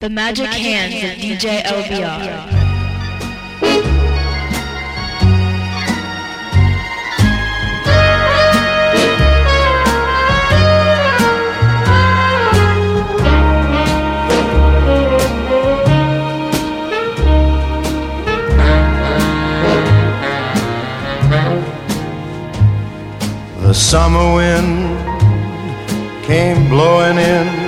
The Magic, the magic Hands, hands of DJ LBR. The summer wind came blowing in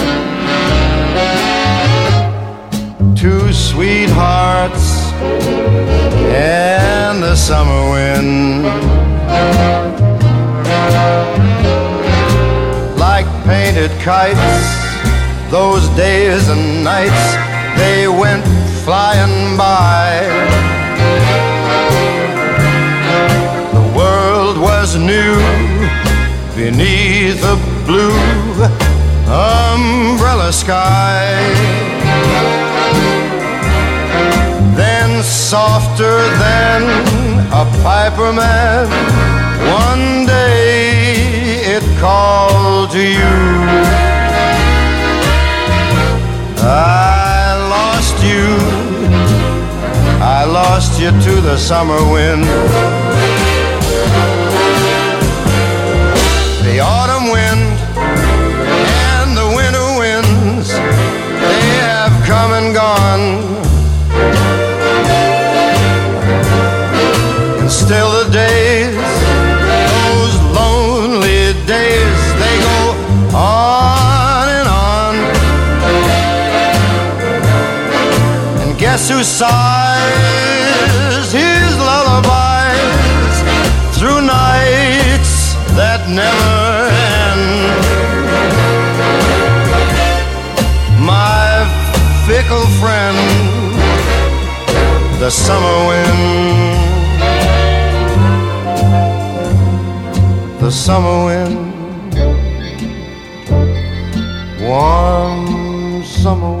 Sweethearts and the summer wind. Like painted kites, those days and nights, they went flying by. The world was new beneath a blue umbrella sky. Softer than a piper man. One day it called to you. I lost you. I lost you to the summer wind. Guess who sighs his lullabies through nights that never end? My fickle friend, the summer wind. the summer wind, warm summer wind.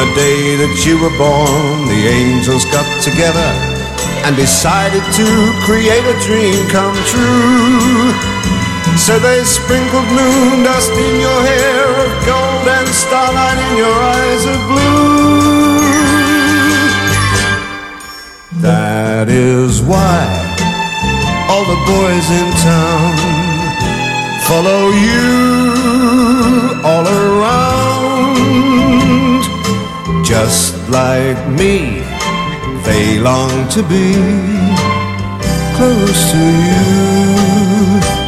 The day that you were born, the angels got together and decided to create a dream come true. So they sprinkled moon dust in your hair of gold and starlight in your eyes of blue. That is why all the boys in town follow you all around just like me. They long to be close to you.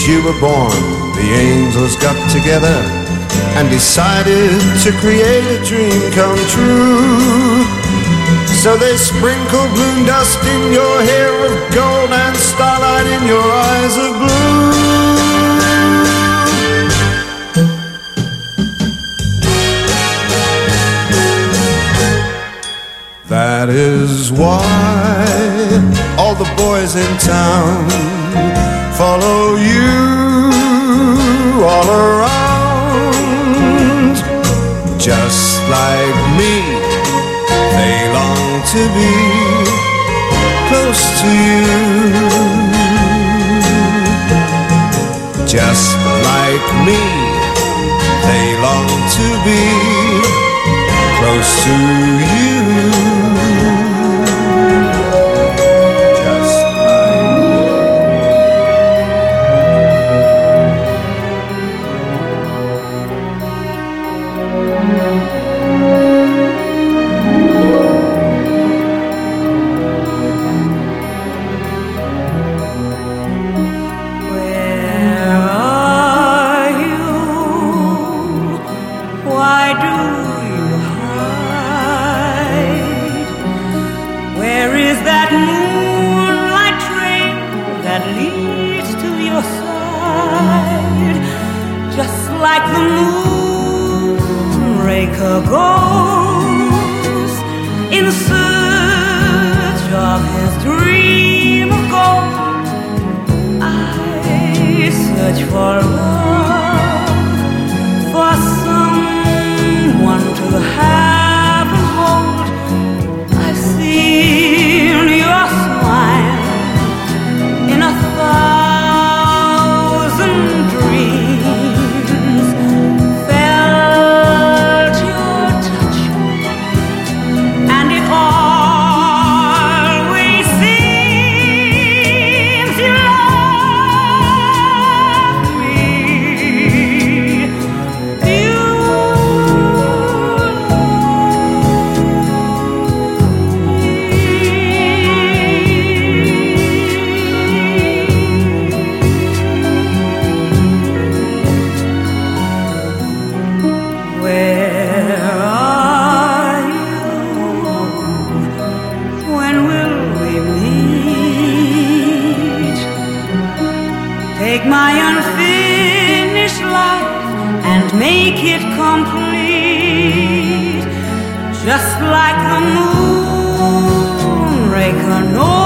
That you were born, the angels got together and decided to create a dream come true. So they sprinkled moon dust in your hair of gold and starlight in your eyes of blue. That is why all the boys in town follow you all around. Just like me, they long to be close to you. Just like me, they long to be close to you. Make it complete. Just like the moonraker knows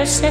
parece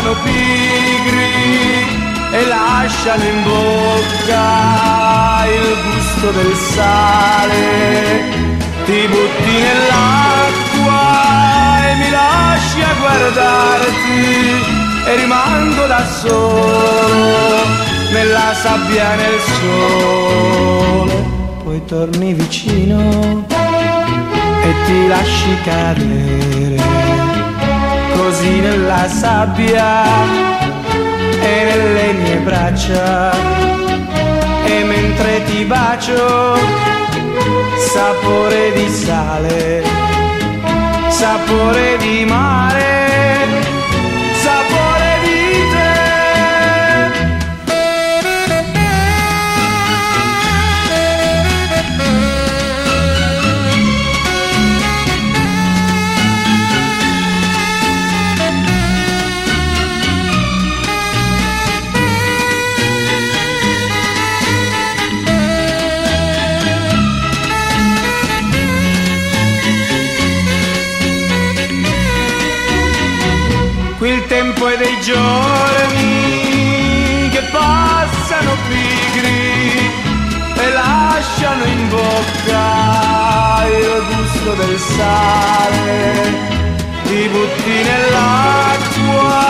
diventano pigri e lasciano in bocca il gusto del sale. Ti butti nell'acqua e mi lasci a guardarti e rimango da solo nella sabbia nel sole. Poi torni vicino e ti lasci cadere così nella sabbia e nelle mie braccia e mentre ti bacio sapore di sale, sapore di mare. Gusto del sale. Ti butti nell'acqua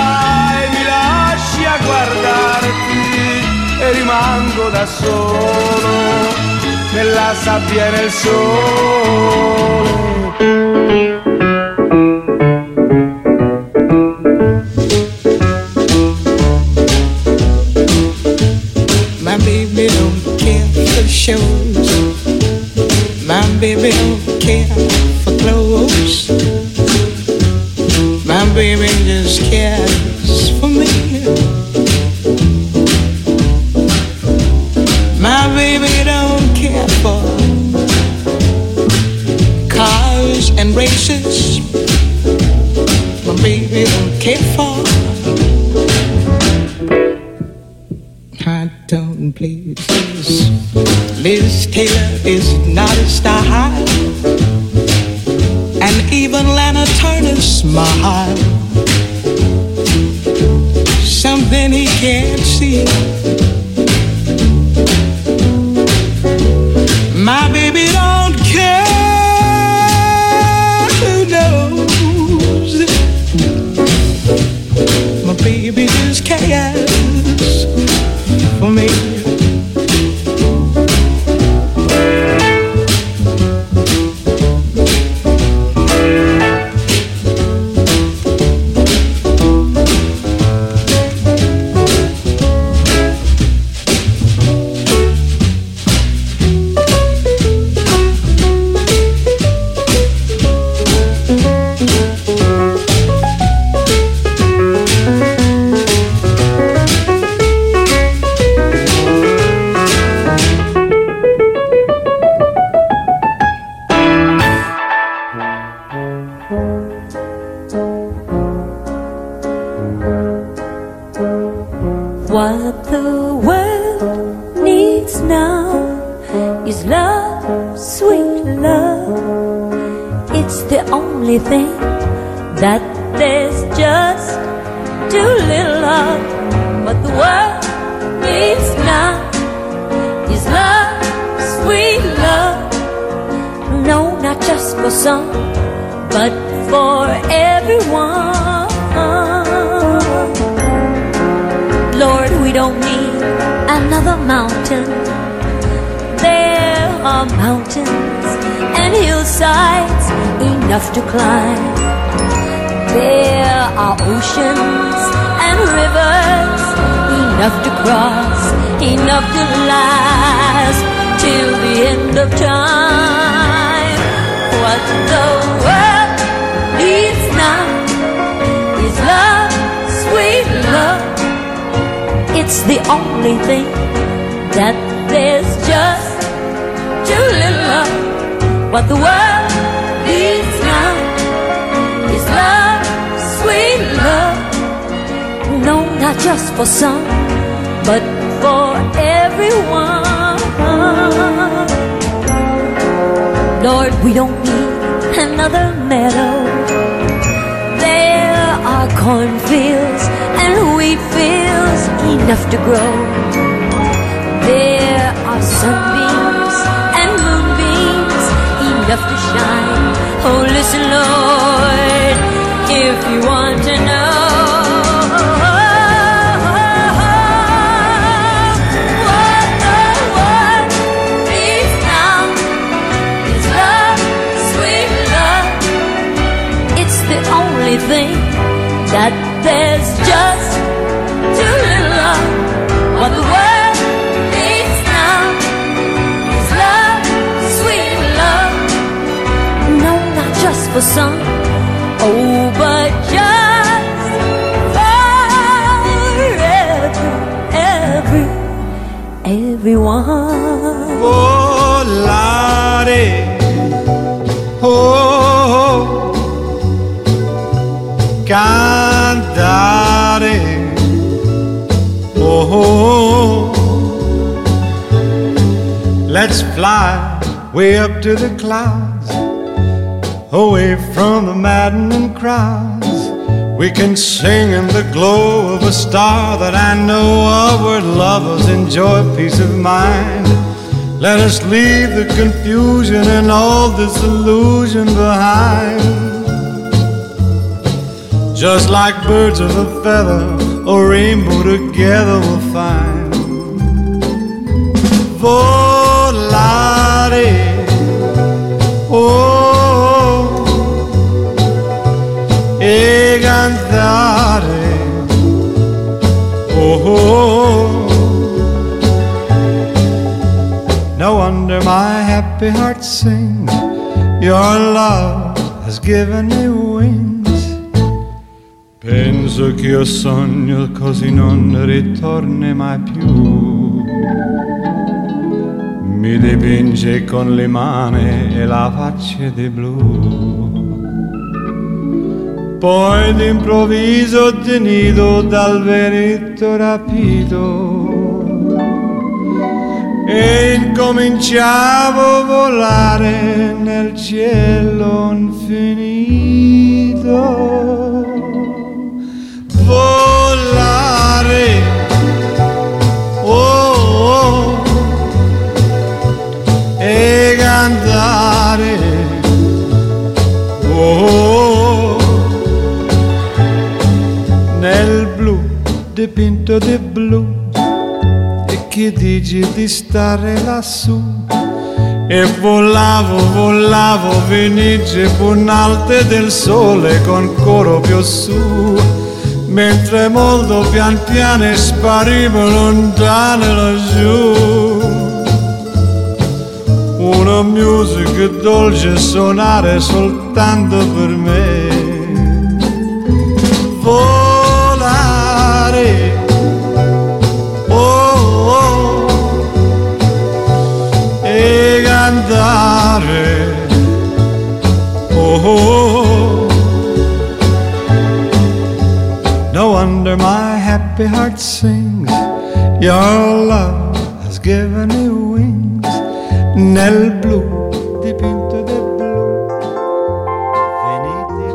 e mi lasci a guardarti e rimango da solo nella sabbia e nel sole. baby don't for clothes. My baby just cares for me. My baby don't care for cars and races. My baby don't care for. I don't please. Liz Taylor is fly way up to the clouds, away from the maddening crowds. We can sing in the glow of a star that I know of where lovers enjoy peace of mind. Let us leave the confusion and all this illusion behind. Just like birds of a feather, a rainbow together we'll find. For Volare, oh, e cantare, oh, oh. No wonder my happy heart sings. Your love has given me wings. Penso che io sogno così non ritorni mai più. Mi dipinge con le mani e la faccia di blu. Poi d'improvviso tenido dal veretto rapito e incominciavo a volare nel cielo infinito. Cantare, oh, nel blu dipinto di blu che dici di stare lassù? E volavo, volavo, venice punalte del sole con coro più su. Mentre molto pian piano sparivo lontano laggiù una musica dolce suonare soltanto per me volare andare. Oh, oh, no wonder my happy heart sings. Your love Nel blu dipinto di blu. Venite.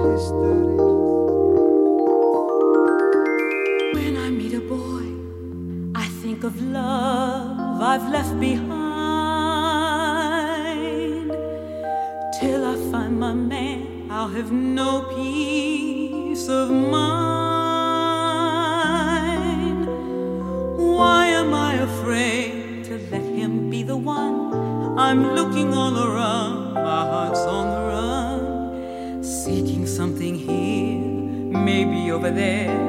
When I meet a boy, I think of love I've left behind. I'm looking all around, my heart's on the run, seeking something here, maybe over there.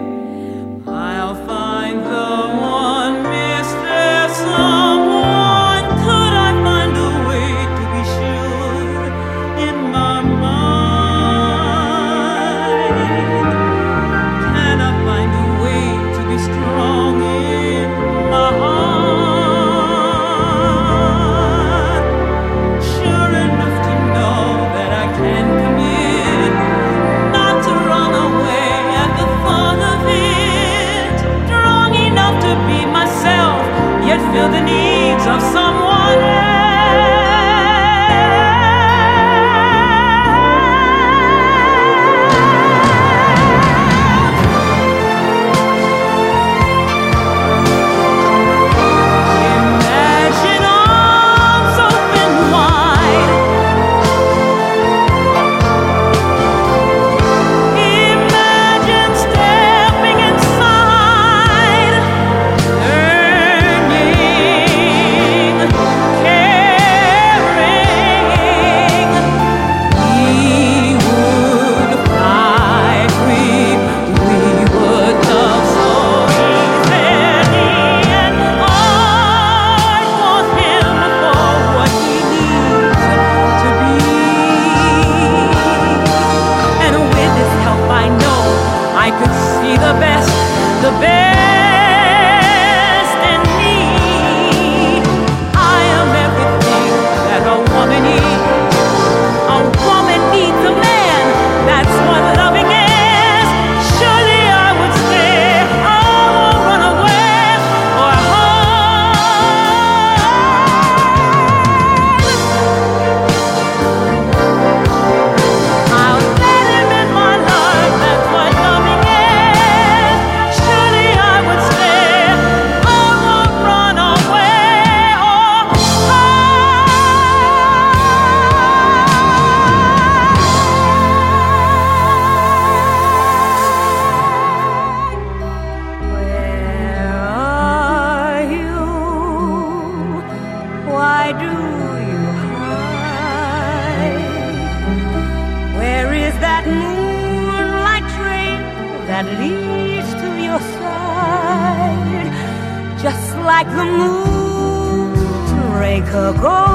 Moonraker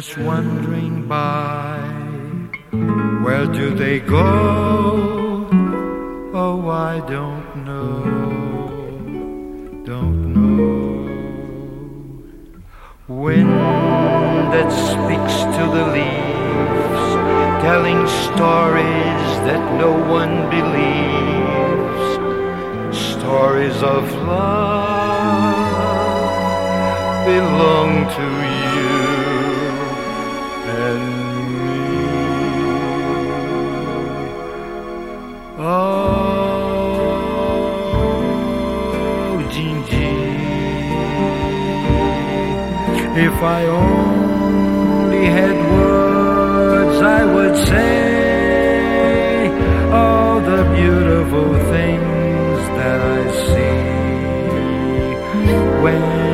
just wandering by. Where do they go? Oh, I don't know, don't know. Wind that speaks to the leaves, telling stories that no one believes stories of love belong to you if I only had words, I would say all the beautiful things that I see. When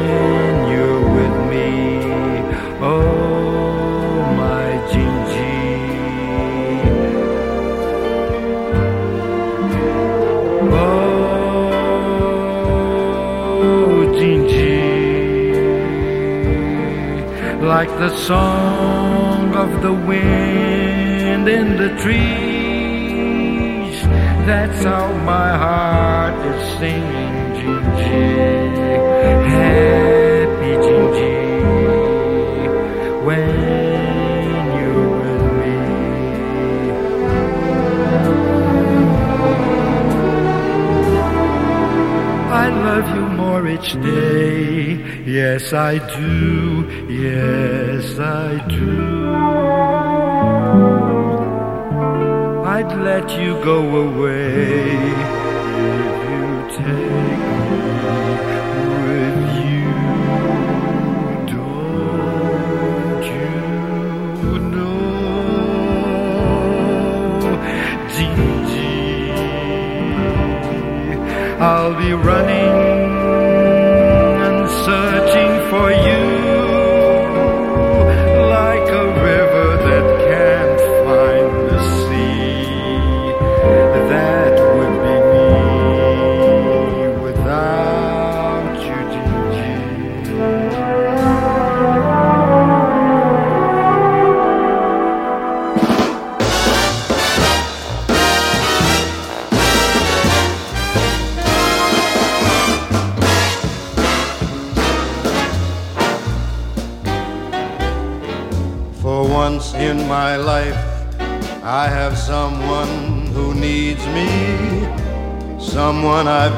Like the song of the wind in the trees. That's how my heart is singing, Gingy. Happy Gingy. Love you more each day. Yes, I do. Yes, I do. I'd let you go away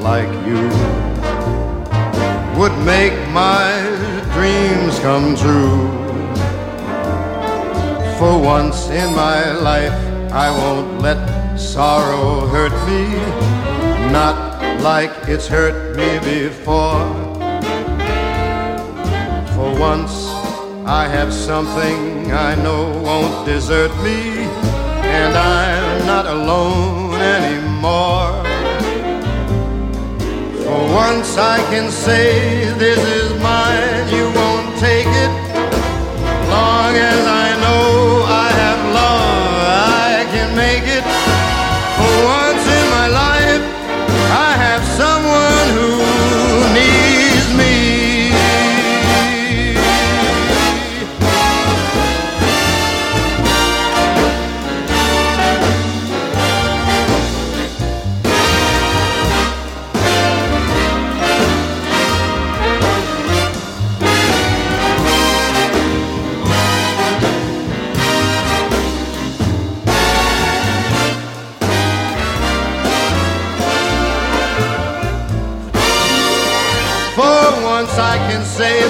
like you would make my dreams come true. For once in my life, I won't let sorrow hurt me, not like it's hurt me before. For once, I have something I know won't desert me, and I'm not alone anymore. Once I can say this is mine, you won't take it. Long as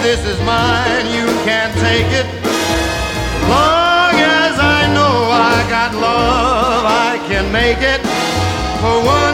this is mine, you can't take it. Long as I know I got love, I can make it. For once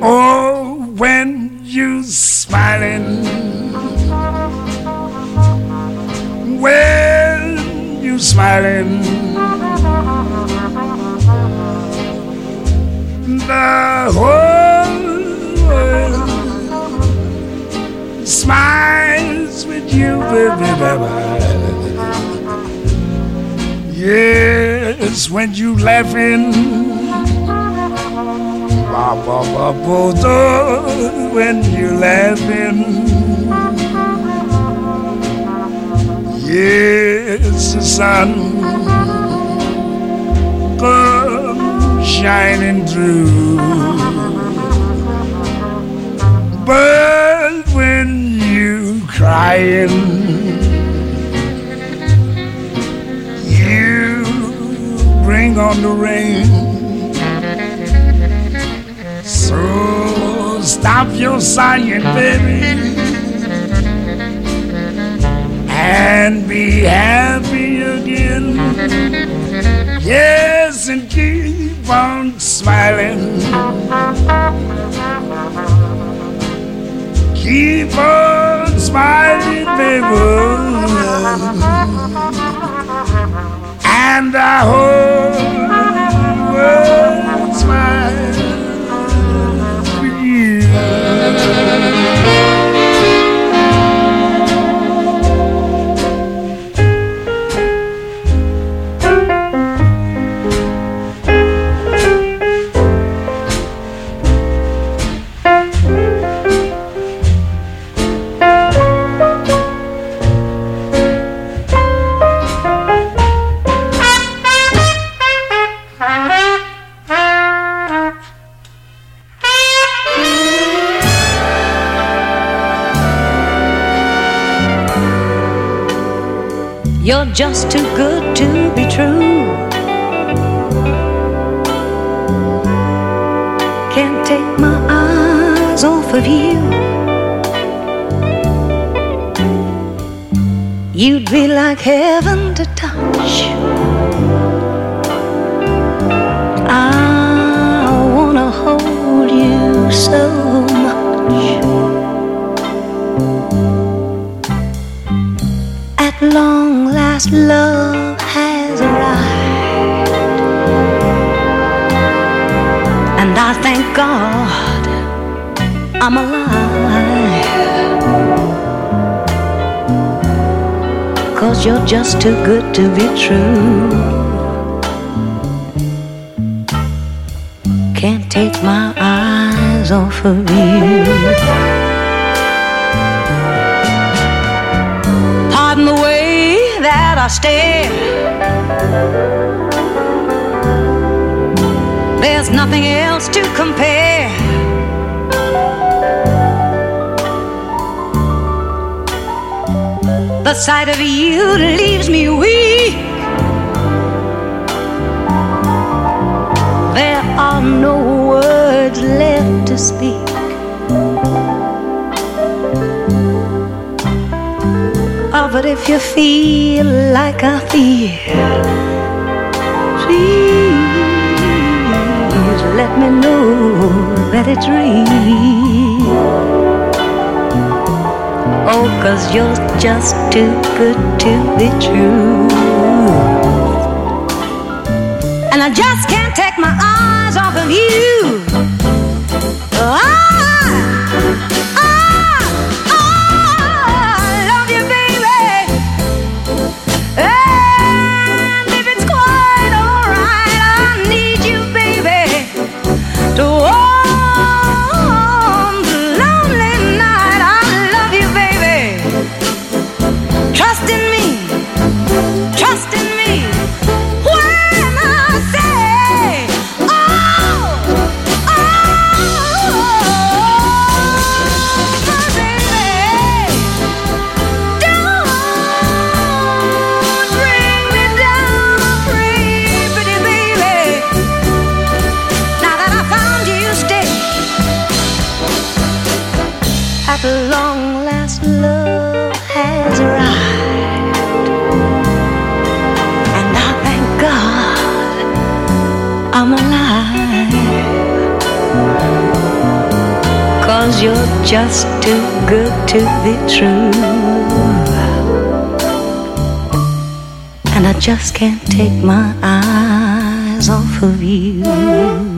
Oh, when you smiling, when you smiling, the whole world smiles with you, baby, baby. Yes, when you laughing. Bo, when you're laughing. Yes, the sun comes shining through. But when you're crying, you bring on the rain. So stop your sighing, baby, and be happy again. Yes, and keep on smiling. Keep on smiling, baby. And I hope world smiles you. Just too good to be true. can't take my eyes off of you. You'd be like heaven you're just too good to be true. Can't take my eyes off of you. Pardon the way that I stare. There's nothing else to compare. The sight of you leaves me weak. There are no words left to speak. Oh, but if you feel like I feel, please let me know that it's real. Oh, cause you're just too good to be true. And I just can't take my eyes off of you. Just too good to be true. And I just can't take my eyes off of you.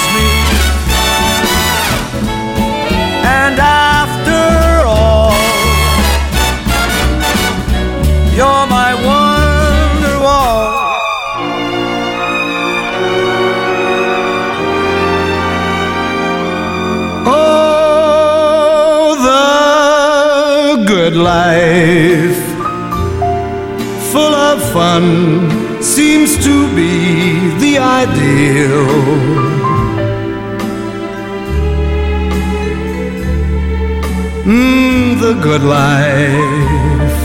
And after all, you're my wonder wall. Oh, the good life, full of fun, seems to be the ideal. Mm, the good life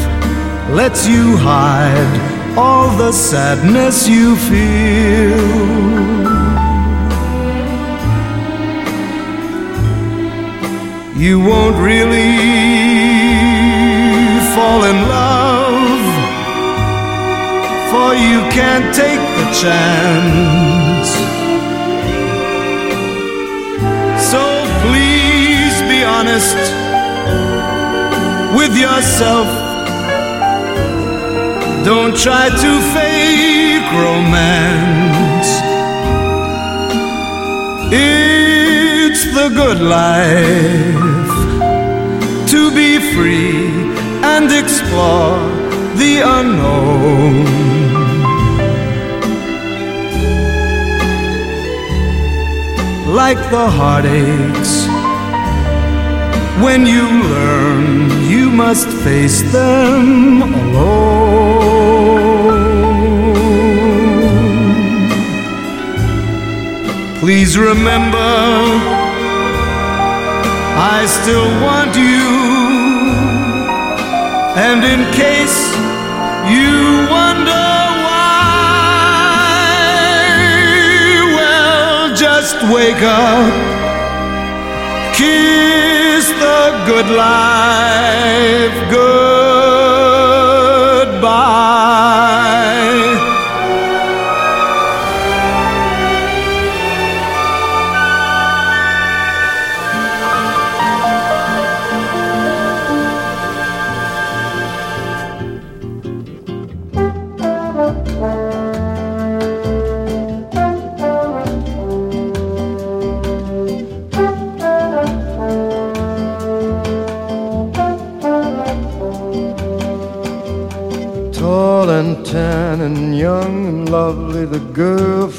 lets you hide all the sadness you feel. you won't really fall in love, for you can't take the chance. So please be honest with yourself. Don't try to fake romance. It's the good life to be free and explore the unknown. Like the heartaches, when you learn you must face them alone. Please remember, I still want you. And in case you wonder why, well, just wake up, the good life goodbye.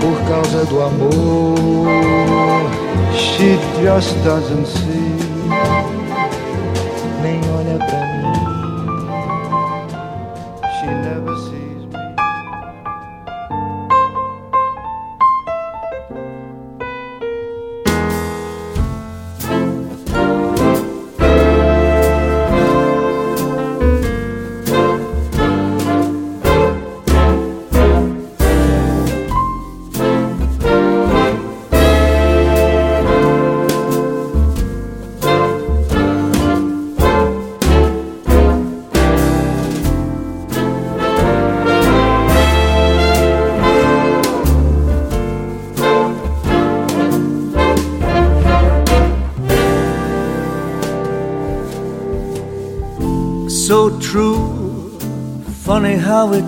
Por causa do amor, She just doesn't see.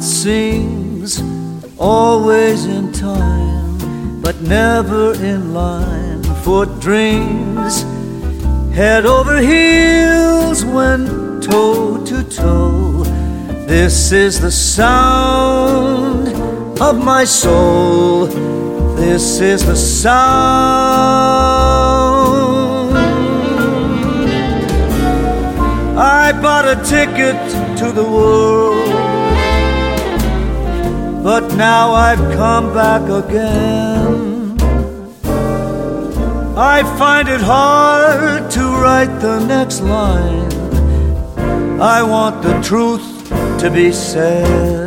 Seems, always in time, but never in line for dreams. Head over heels when toe to toe. This is the sound of my soul. This is the sound. I bought a ticket to the world, now I've come back again. I find it hard to write the next line. I want the truth to be said.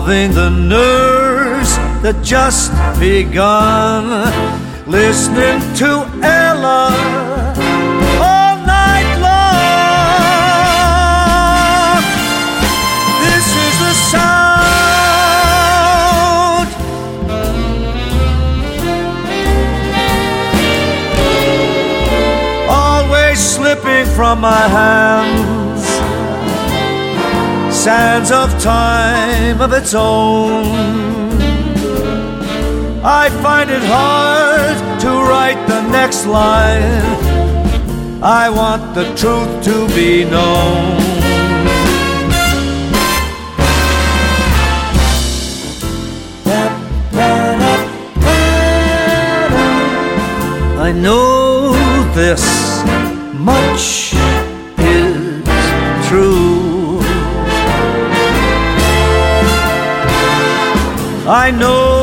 Dissolving the nerves that just begun. Listening to Ella all night long. This is the sound. Always slipping from my hands sands of time of its own. I find it hard to write the next line. I want the truth to be known. I know this much I know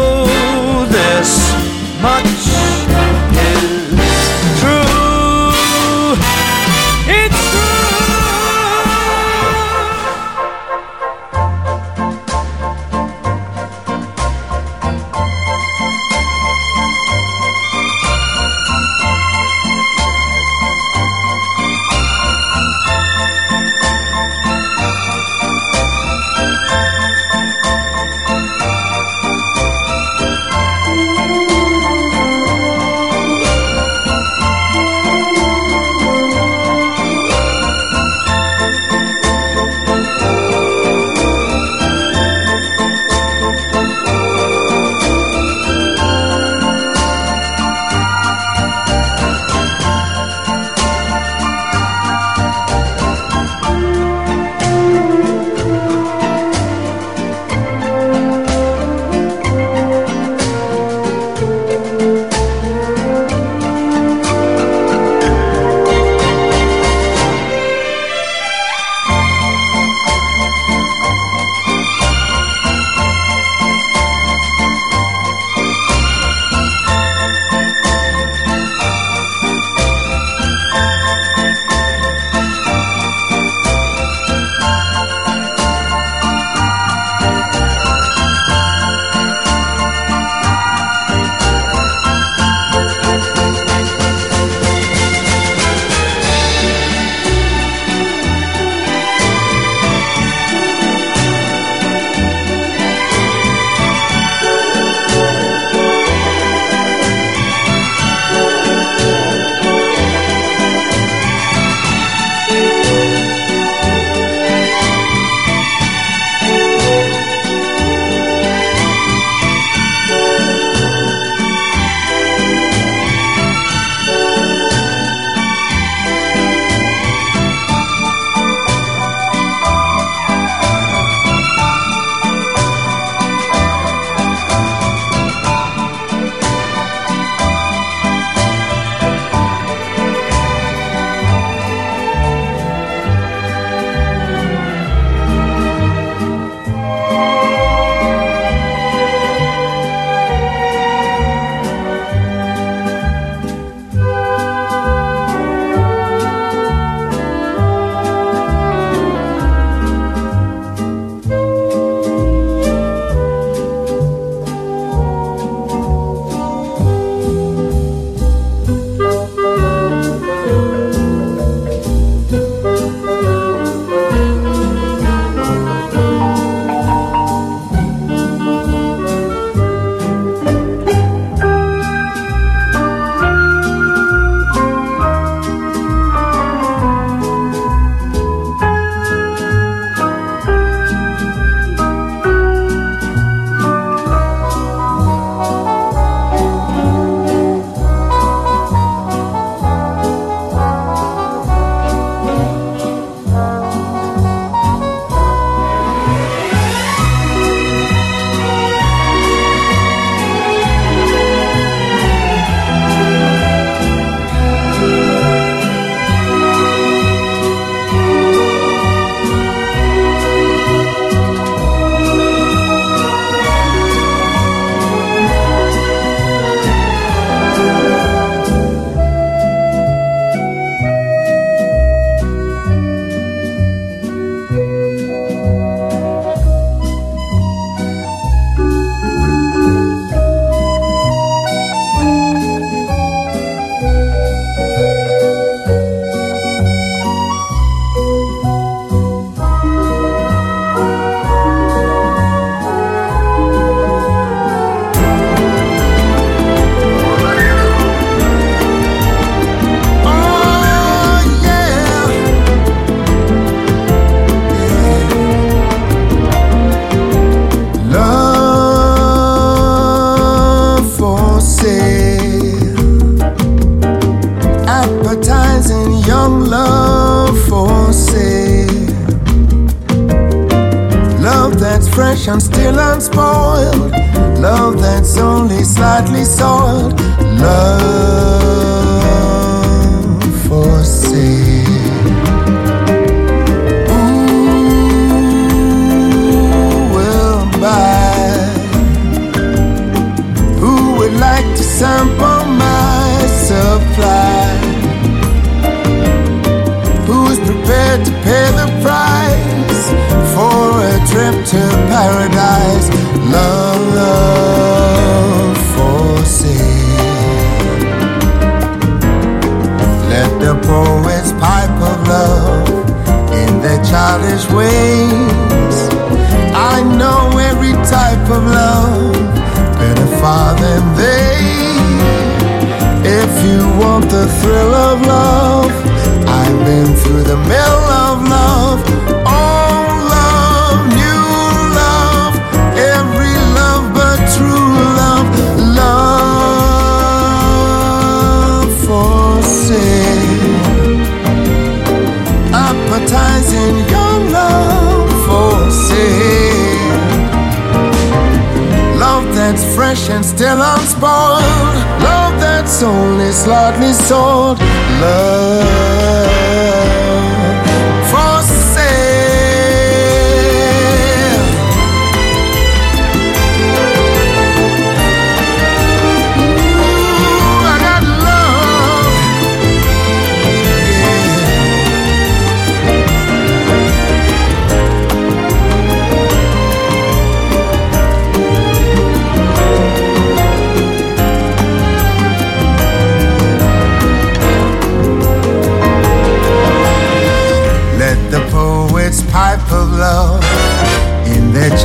and still unspoiled. Love that's only slightly sold. Love.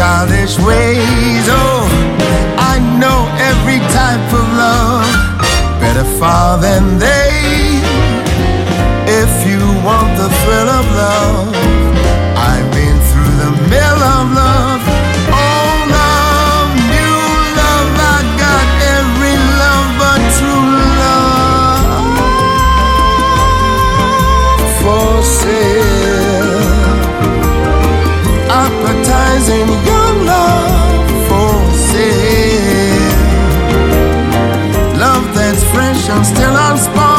childish ways. Oh, I know every type of love better far than they. If you want the thrill of love. still I'm.